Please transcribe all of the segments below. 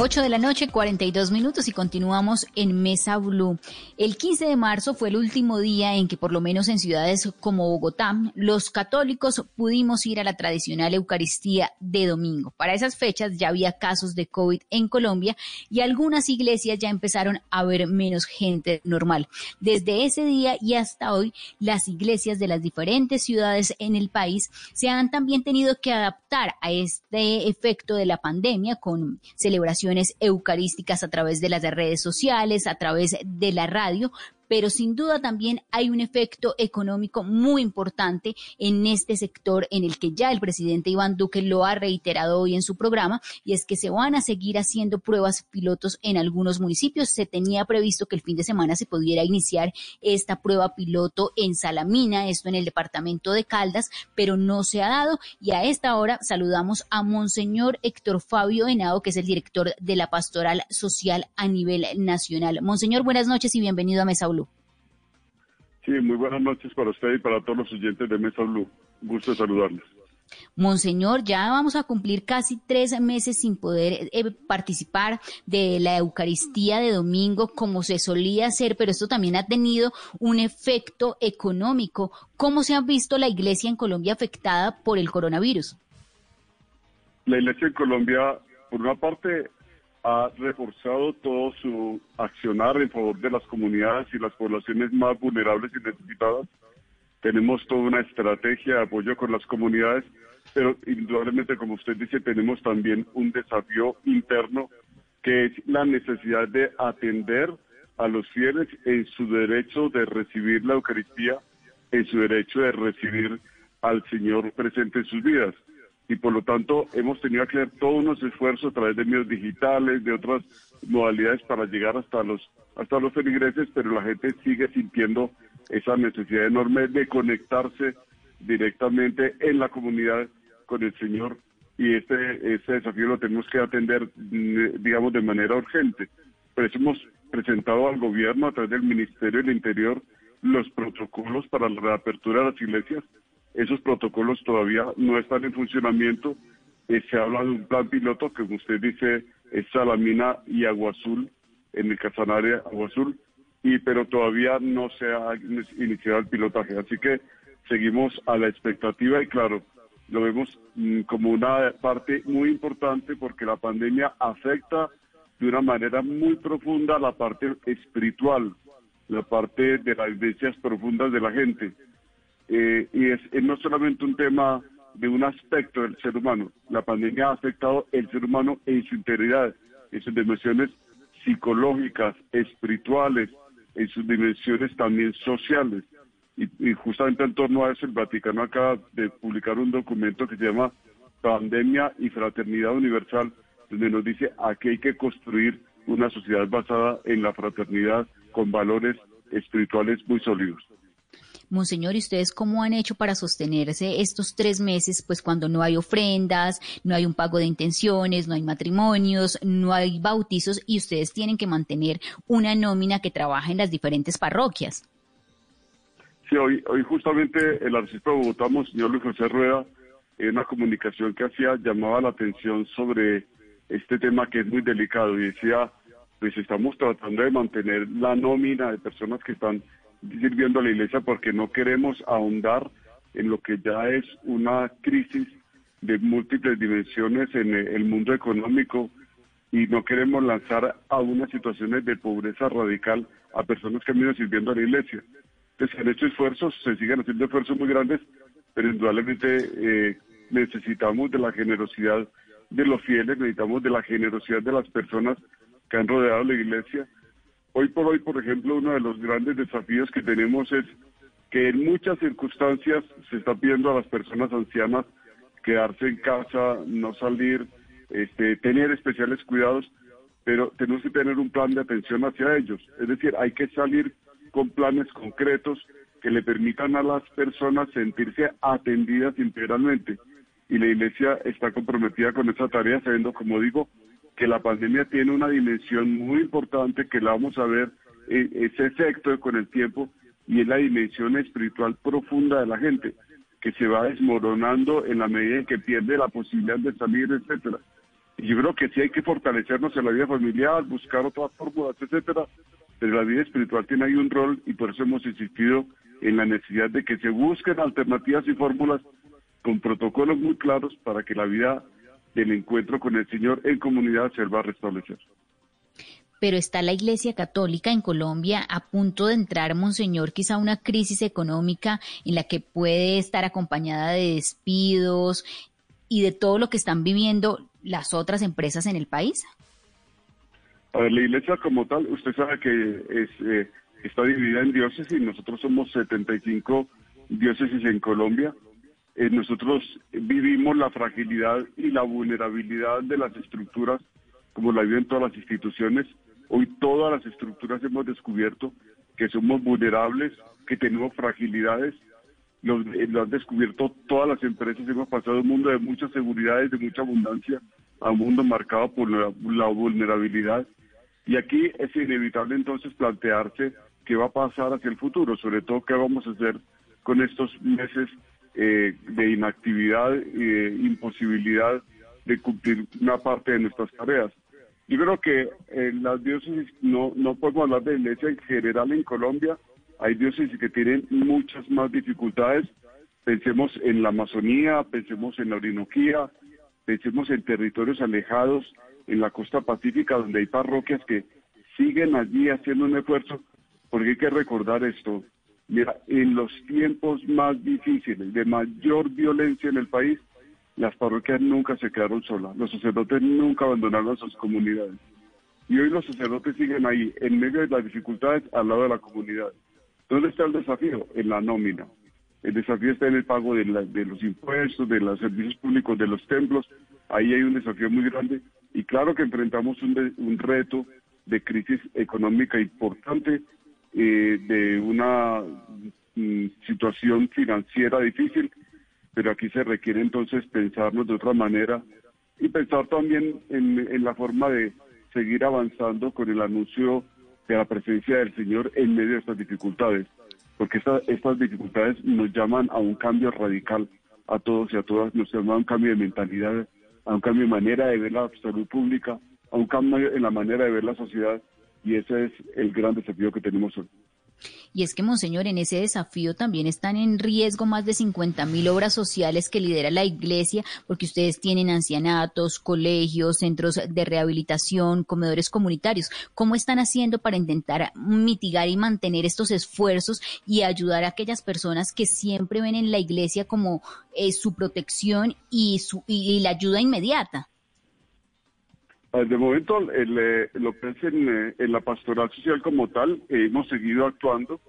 8 de la noche, 42 minutos y continuamos en Mesa Blue. El 15 de marzo fue el último día en que por lo menos en ciudades como Bogotá, los católicos pudimos ir a la tradicional Eucaristía de domingo. Para esas fechas ya había casos de COVID en Colombia y algunas iglesias ya empezaron a ver menos gente normal. Desde ese día y hasta hoy, las iglesias de las diferentes ciudades en el país se han también tenido que adaptar a este efecto de la pandemia con celebraciones eucarísticas a través de las redes sociales, a través de la radio, pero sin duda también hay un efecto económico muy importante en este sector en el que ya el presidente Iván Duque lo ha reiterado hoy en su programa y es que se van a seguir haciendo pruebas pilotos en algunos municipios. Se tenía previsto que el fin de semana se pudiera iniciar esta prueba piloto en Salamina, esto en el departamento de Caldas, pero no se ha dado y a esta hora saludamos a Monseñor Héctor Fabio Henao, que es el director de la Pastoral Social a nivel nacional. Monseñor, buenas noches y bienvenido a Mesa Sí, muy buenas noches para usted y para todos los oyentes de Mesa Blue. Gusto saludarles. Monseñor, ya vamos a cumplir casi tres meses sin poder eh, participar de la Eucaristía de domingo como se solía hacer, pero esto también ha tenido un efecto económico. ¿Cómo se ha visto la iglesia en Colombia afectada por el coronavirus? La iglesia en Colombia, por una parte, ha reforzado todo su accionar en favor de las comunidades y las poblaciones más vulnerables y necesitadas. Tenemos toda una estrategia de apoyo con las comunidades, pero indudablemente, como usted dice, tenemos también un desafío interno que es la necesidad de atender a los fieles en su derecho de recibir la Eucaristía, en su derecho de recibir al Señor presente en sus vidas y por lo tanto hemos tenido que hacer todos unos esfuerzos a través de medios digitales, de otras modalidades para llegar hasta los hasta los feligreses, pero la gente sigue sintiendo esa necesidad enorme de conectarse directamente en la comunidad con el Señor y este, este desafío lo tenemos que atender, mm, digamos, de manera urgente. Por eso hemos presentado al gobierno a través del Ministerio del Interior los protocolos para la reapertura de las iglesias esos protocolos todavía no están en funcionamiento. Eh, se habla de un plan piloto que, como usted dice, es Salamina y Agua Azul, en el Casanare Agua Azul, y, pero todavía no se ha iniciado el pilotaje. Así que seguimos a la expectativa y, claro, lo vemos mm, como una parte muy importante porque la pandemia afecta de una manera muy profunda la parte espiritual, la parte de las vivencias profundas de la gente. Eh, y es, no solamente un tema de un aspecto del ser humano, la pandemia ha afectado el ser humano en su integridad, en sus dimensiones psicológicas, espirituales, en sus dimensiones también sociales. Y, y, justamente en torno a eso el Vaticano acaba de publicar un documento que se llama Pandemia y Fraternidad Universal, donde nos dice aquí hay que construir una sociedad basada en la fraternidad con valores espirituales muy sólidos. Monseñor, ¿y ustedes cómo han hecho para sostenerse estos tres meses, pues cuando no hay ofrendas, no hay un pago de intenciones, no hay matrimonios, no hay bautizos y ustedes tienen que mantener una nómina que trabaja en las diferentes parroquias? Sí, hoy, hoy justamente el arzobispo de Bogotá, Monseñor Luis José Rueda, en una comunicación que hacía llamaba la atención sobre este tema que es muy delicado y decía, pues estamos tratando de mantener la nómina de personas que están sirviendo a la iglesia porque no queremos ahondar en lo que ya es una crisis de múltiples dimensiones en el mundo económico y no queremos lanzar a unas situaciones de pobreza radical a personas que han venido sirviendo a la iglesia. Entonces se han hecho esfuerzos, se siguen haciendo esfuerzos muy grandes, pero indudablemente eh, necesitamos de la generosidad de los fieles, necesitamos de la generosidad de las personas que han rodeado la iglesia Hoy por hoy, por ejemplo, uno de los grandes desafíos que tenemos es que en muchas circunstancias se está pidiendo a las personas ancianas quedarse en casa, no salir, este, tener especiales cuidados, pero tenemos que tener un plan de atención hacia ellos. Es decir, hay que salir con planes concretos que le permitan a las personas sentirse atendidas integralmente. Y la Iglesia está comprometida con esa tarea, sabiendo, como digo, que la pandemia tiene una dimensión muy importante que la vamos a ver eh, ese efecto con el tiempo y es la dimensión espiritual profunda de la gente que se va desmoronando en la medida en que pierde la posibilidad de salir, etcétera. Y yo creo que sí hay que fortalecernos en la vida familiar, buscar otras fórmulas, etcétera, pero la vida espiritual tiene ahí un rol y por eso hemos insistido en la necesidad de que se busquen alternativas y fórmulas con protocolos muy claros para que la vida del encuentro con el Señor en comunidad se va a restablecer pero está la Iglesia Católica en Colombia a punto de entrar, Monseñor, quizá una crisis económica en la que puede estar acompañada de despidos y de todo lo que están viviendo las otras empresas en el país? A ver, la Iglesia como tal, usted sabe que es, eh, está dividida en diócesis, nosotros somos 75 diócesis en Colombia. Eh, nosotros vivimos la fragilidad y la vulnerabilidad de las estructuras como la viven todas las instituciones Hoy todas las estructuras hemos descubierto que somos vulnerables, que tenemos fragilidades. Lo, eh, lo, han descubierto todas las empresas. Hemos pasado un mundo de muchas seguridades, de mucha abundancia, a un mundo marcado por la, vulnerabilidad. Y aquí es inevitable entonces plantearse qué va a pasar hacia el futuro, sobre todo qué vamos a hacer con estos meses eh, de inactividad y de imposibilidad de cumplir una parte de nuestras tareas. Yo creo que en las diócesis, no, no podemos hablar de iglesia en general en Colombia, hay diócesis que tienen muchas más dificultades. Pensemos en la Amazonía, pensemos en la Orinoquía, pensemos en territorios alejados, en la costa pacífica, donde hay parroquias que siguen allí haciendo un esfuerzo, porque hay que recordar esto. Mira, en los tiempos más difíciles, de mayor violencia en el país, las parroquias nunca se quedaron solas, los sacerdotes nunca abandonaron sus comunidades. Y hoy los sacerdotes siguen ahí, en medio de las dificultades, al lado de la comunidad. ¿Dónde está el desafío? En la nómina. El desafío está en el pago de, los impuestos, de los servicios públicos, de los templos. Ahí hay un desafío muy grande. Y claro que enfrentamos un, reto de crisis económica importante, eh, de una mm, situación financiera difícil pero aquí se requiere entonces pensarnos de otra manera y pensar también en, la forma de seguir avanzando con el anuncio de la presencia del Señor en medio de estas dificultades, porque estas dificultades nos llaman a un cambio radical a todos y a todas, nos llaman a un cambio de mentalidad, a un cambio de manera de ver la salud pública, a un cambio en la manera de ver la sociedad, y ese es el gran desafío que tenemos hoy. Y es que, Monseñor, en ese desafío también están en riesgo más de 50 mil obras sociales que lidera la Iglesia, porque ustedes tienen ancianatos, colegios, centros de rehabilitación, comedores comunitarios. ¿Cómo están haciendo para intentar mitigar y mantener estos esfuerzos y ayudar a aquellas personas que siempre ven en la Iglesia como eh, su protección y, su, y la ayuda inmediata? Ah, de momento, eh, lo que es eh, en, la pastoral social como tal, hemos seguido actuando.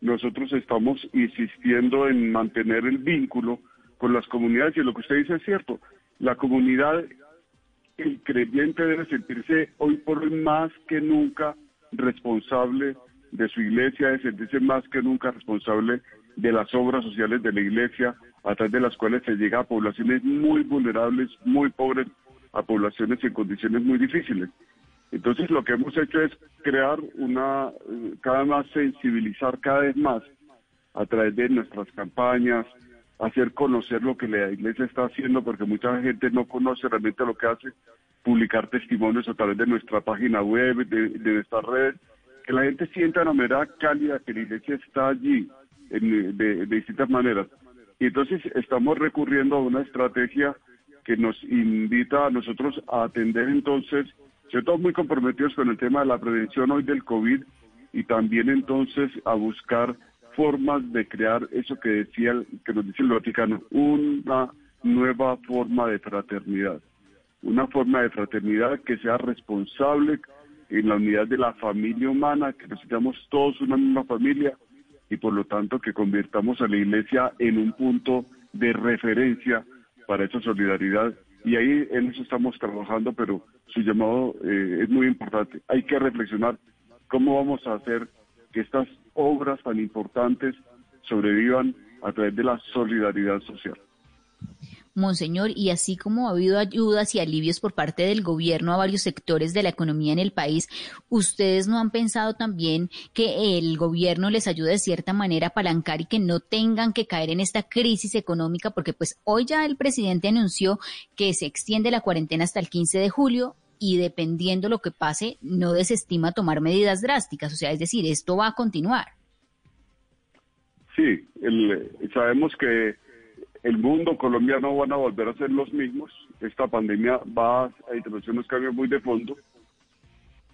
Nosotros estamos insistiendo en mantener el vínculo con las comunidades y lo que usted dice es cierto. La comunidad, el creyente debe sentirse hoy por hoy más que nunca responsable de su iglesia, debe sentirse más que nunca responsable de las obras sociales de la iglesia, a través de las cuales se llega a poblaciones muy vulnerables, muy pobres, a poblaciones en condiciones muy difíciles. Entonces lo que hemos hecho es crear una, cada más sensibilizar cada vez más a través de nuestras campañas, hacer conocer lo que la iglesia está haciendo, porque mucha gente no conoce realmente lo que hace, publicar testimonios a través de nuestra página web, de, de nuestras redes, que la gente sienta de manera cálida que la iglesia está allí en, de, de distintas maneras. Y entonces estamos recurriendo a una estrategia que nos invita a nosotros a atender entonces, todos muy comprometidos con el tema de la prevención hoy del COVID y también entonces a buscar formas de crear eso que decía, que nos dice el Vaticano, una nueva forma de fraternidad, una forma de fraternidad que sea responsable en la unidad de la familia humana, que necesitamos todos una misma familia y por lo tanto que convirtamos a la iglesia en un punto de referencia para esa solidaridad y ahí en eso estamos trabajando, pero su llamado eh, es muy importante. Hay que reflexionar cómo vamos a hacer que estas obras tan importantes sobrevivan a través de la solidaridad social. Monseñor, y así como ha habido ayudas y alivios por parte del gobierno a varios sectores de la economía en el país, ¿ustedes no han pensado también que el gobierno les ayude de cierta manera a apalancar y que no tengan que caer en esta crisis económica? Porque pues hoy ya el presidente anunció que se extiende la cuarentena hasta el 15 de julio y dependiendo lo que pase, no desestima tomar medidas drásticas. O sea, es decir, esto va a continuar. Sí, sabemos que el mundo colombiano van a volver a ser los mismos. Esta pandemia va a introducir unos cambios muy de fondo.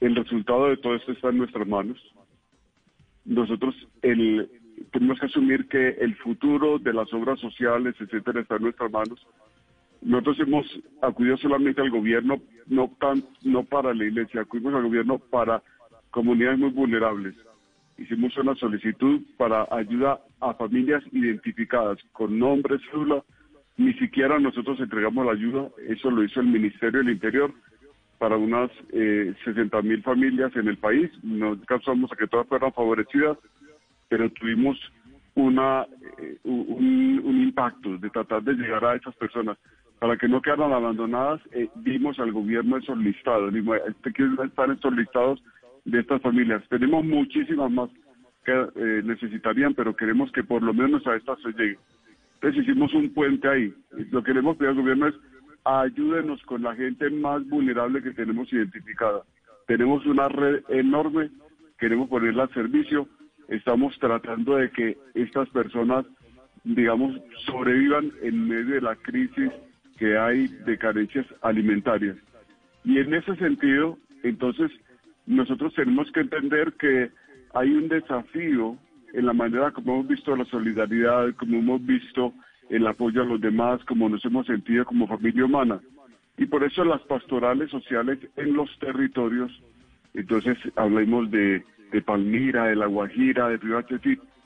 El resultado de todo esto está en nuestras manos. Nosotros tenemos que asumir que el futuro de las obras sociales, etcétera, está en nuestras manos. Nosotros hemos acudido solamente al gobierno, no para la iglesia, acudimos al gobierno para comunidades muy vulnerables hicimos una solicitud para ayuda a familias identificadas con nombre, cédula. Ni siquiera nosotros entregamos la ayuda, eso lo hizo el Ministerio del Interior para unas eh, 60 mil familias en el país. No causamos a que todas fueran favorecidas, pero tuvimos una eh, un, impacto de tratar de llegar a esas personas para que no quedaran abandonadas. Eh, dimos al gobierno esos listados, este que están estos listados de estas familias. Tenemos muchísimas más que eh, necesitarían, pero queremos que por lo menos a estas se llegue. Entonces hicimos un puente ahí. Lo que queremos pedir al gobierno es ayúdenos con la gente más vulnerable que tenemos identificada. Tenemos una red enorme, queremos ponerla al servicio. Estamos tratando de que estas personas, digamos, sobrevivan en medio de la crisis que hay de carencias alimentarias. Y en ese sentido, entonces, nosotros tenemos que entender que hay un desafío en la manera como hemos visto la solidaridad, como hemos visto el apoyo a los demás, como nos hemos sentido como familia humana. Y por eso las pastorales sociales en los territorios, entonces hablemos de, Palmira, de La Guajira, de Río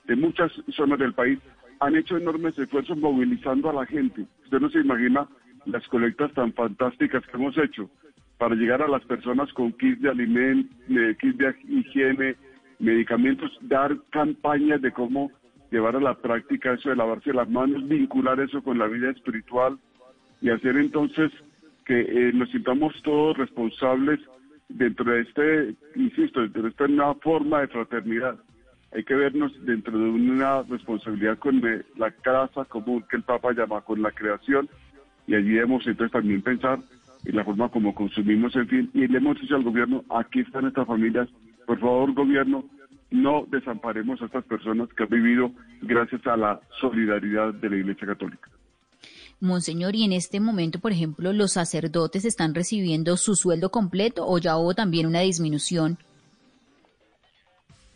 de muchas zonas del país, han hecho enormes esfuerzos movilizando a la gente. Usted no se imagina las colectas tan fantásticas que hemos hecho para llegar a las personas con kits de alimento, kits de higiene, medicamentos, dar campañas de cómo llevar a la práctica eso de lavarse las manos, vincular eso con la vida espiritual y hacer entonces que eh, nos sintamos todos responsables dentro de este, insisto, dentro de esta nueva forma de fraternidad. Hay que vernos dentro de una responsabilidad con eh, la casa común que el Papa llama con la creación y allí debemos entonces también pensar y la forma como consumimos, en fin, y le hemos dicho al gobierno, aquí están estas familias, por favor gobierno, no desamparemos a estas personas que han vivido gracias a la solidaridad de la Iglesia Católica. Monseñor, y en este momento, por ejemplo, los sacerdotes están recibiendo su sueldo completo o ya hubo también una disminución?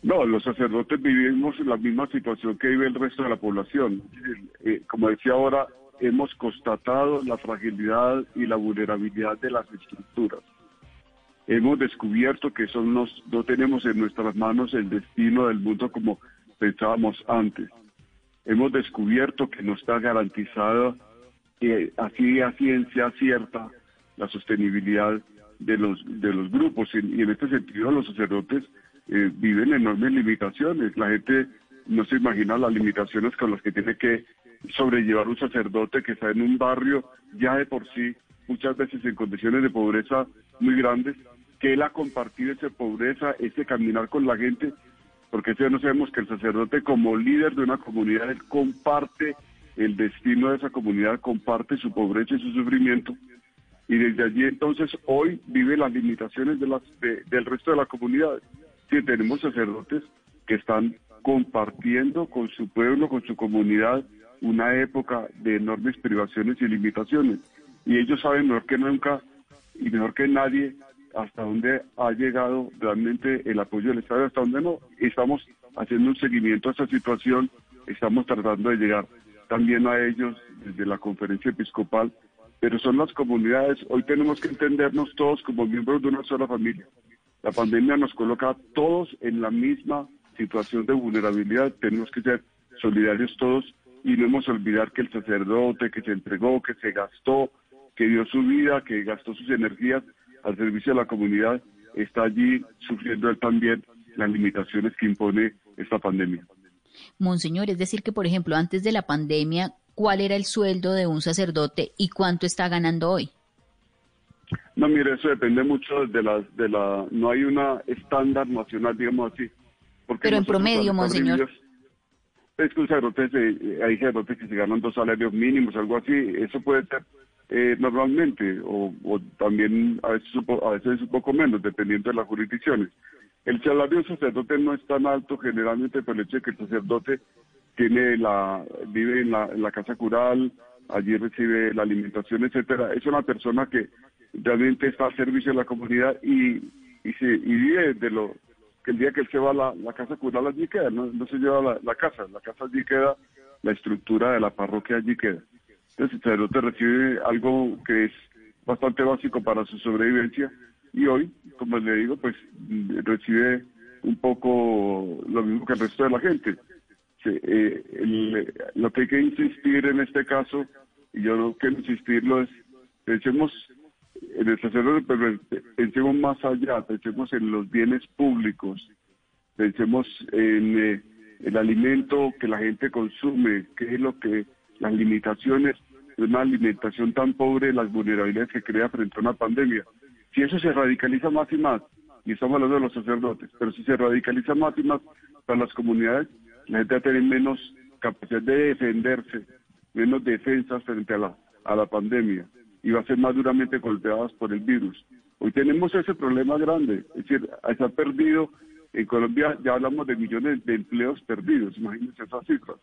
No, los sacerdotes vivimos en la misma situación que vive el resto de la población. Eh, como decía ahora, hemos constatado la fragilidad y la vulnerabilidad de las estructuras. Hemos descubierto que no tenemos en nuestras manos el destino del mundo como pensábamos antes. Hemos descubierto que no está garantizada eh, así a ciencia cierta la sostenibilidad de los de los grupos y, en este sentido los sacerdotes eh, viven enormes limitaciones. La gente no se imagina las limitaciones con las que tiene que sobrellevar un sacerdote que está en un barrio ya de por sí, muchas veces en condiciones de pobreza muy grandes, que él ha compartido esa pobreza, ese caminar con la gente, porque ya no sabemos que el sacerdote como líder de una comunidad, él comparte el destino de esa comunidad, comparte su pobreza y su sufrimiento, y desde allí entonces hoy vive las limitaciones de las, del resto de la comunidad. Sí, tenemos sacerdotes que están compartiendo con su pueblo, con su comunidad, una época de enormes privaciones y limitaciones. Y ellos saben mejor que nunca y mejor que nadie hasta dónde ha llegado realmente el apoyo del Estado hasta dónde no. Estamos haciendo un seguimiento a esa situación, estamos tratando de llegar también a ellos desde la conferencia episcopal, pero son las comunidades, hoy tenemos que entendernos todos como miembros de una sola familia. La pandemia nos coloca a todos en la misma situación de vulnerabilidad, tenemos que ser solidarios todos y no hemos olvidar que el sacerdote que se entregó, que se gastó, que dio su vida, que gastó sus energías al servicio de la comunidad, está allí sufriendo él también las limitaciones que impone esta pandemia. Monseñor, es decir que, por ejemplo, antes de la pandemia, ¿cuál era el sueldo de un sacerdote y cuánto está ganando hoy? No, mire, eso depende mucho de la, de la, no hay una estándar nacional, digamos así. Porque Pero en promedio, monseñor. Es que un sacerdote, hay sacerdotes que se ganan dos salarios mínimos, algo así, eso puede ser eh, normalmente, o, también a veces, a veces un poco menos, dependiendo de las jurisdicciones. El salario del sacerdote no es tan alto generalmente por el hecho de que el sacerdote tiene la, vive en la, en la casa cural, allí recibe la alimentación, etcétera. Es una persona que realmente está al servicio de la comunidad y, y, se, y vive de lo que el día que él se va a la, casa cural allí queda, no, se lleva la, casa, la casa allí queda, la estructura de la parroquia allí queda. Entonces el sacerdote recibe algo que es bastante básico para su sobrevivencia y hoy, como le digo, pues recibe un poco lo mismo que el resto de la gente. Eh, lo que hay que insistir en este caso, y yo no quiero insistirlo, es pensemos en el sacerdote, pero pensemos más allá, pensemos en los bienes públicos, pensemos en eh, el alimento que la gente consume, qué es lo que las limitaciones de una alimentación tan pobre, las vulnerabilidades que crea frente a una pandemia. Si eso se radicaliza más y más, y estamos hablando de los sacerdotes, pero si se radicaliza más y más para las comunidades, la gente va a tener menos capacidad de defenderse, menos defensas frente a la, a la pandemia y va a ser más duramente golpeadas por el virus. Hoy tenemos ese problema grande, es decir, ha perdido, en Colombia ya hablamos de millones de empleos perdidos, imagínense esas cifras.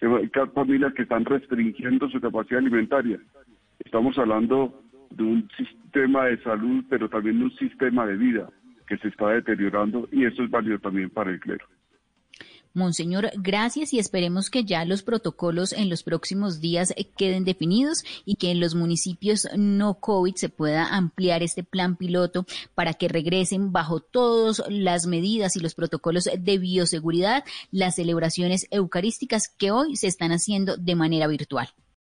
Hay familias que están restringiendo su capacidad alimentaria. Estamos hablando de un sistema de salud, pero también de un sistema de vida que se está deteriorando y eso es válido también para el clero. Monseñor, gracias y esperemos que ya los protocolos en los próximos días queden definidos y que en los municipios no COVID se pueda ampliar este plan piloto para que regresen bajo todas las medidas y los protocolos de bioseguridad las celebraciones eucarísticas que hoy se están haciendo de manera virtual.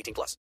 18 plus.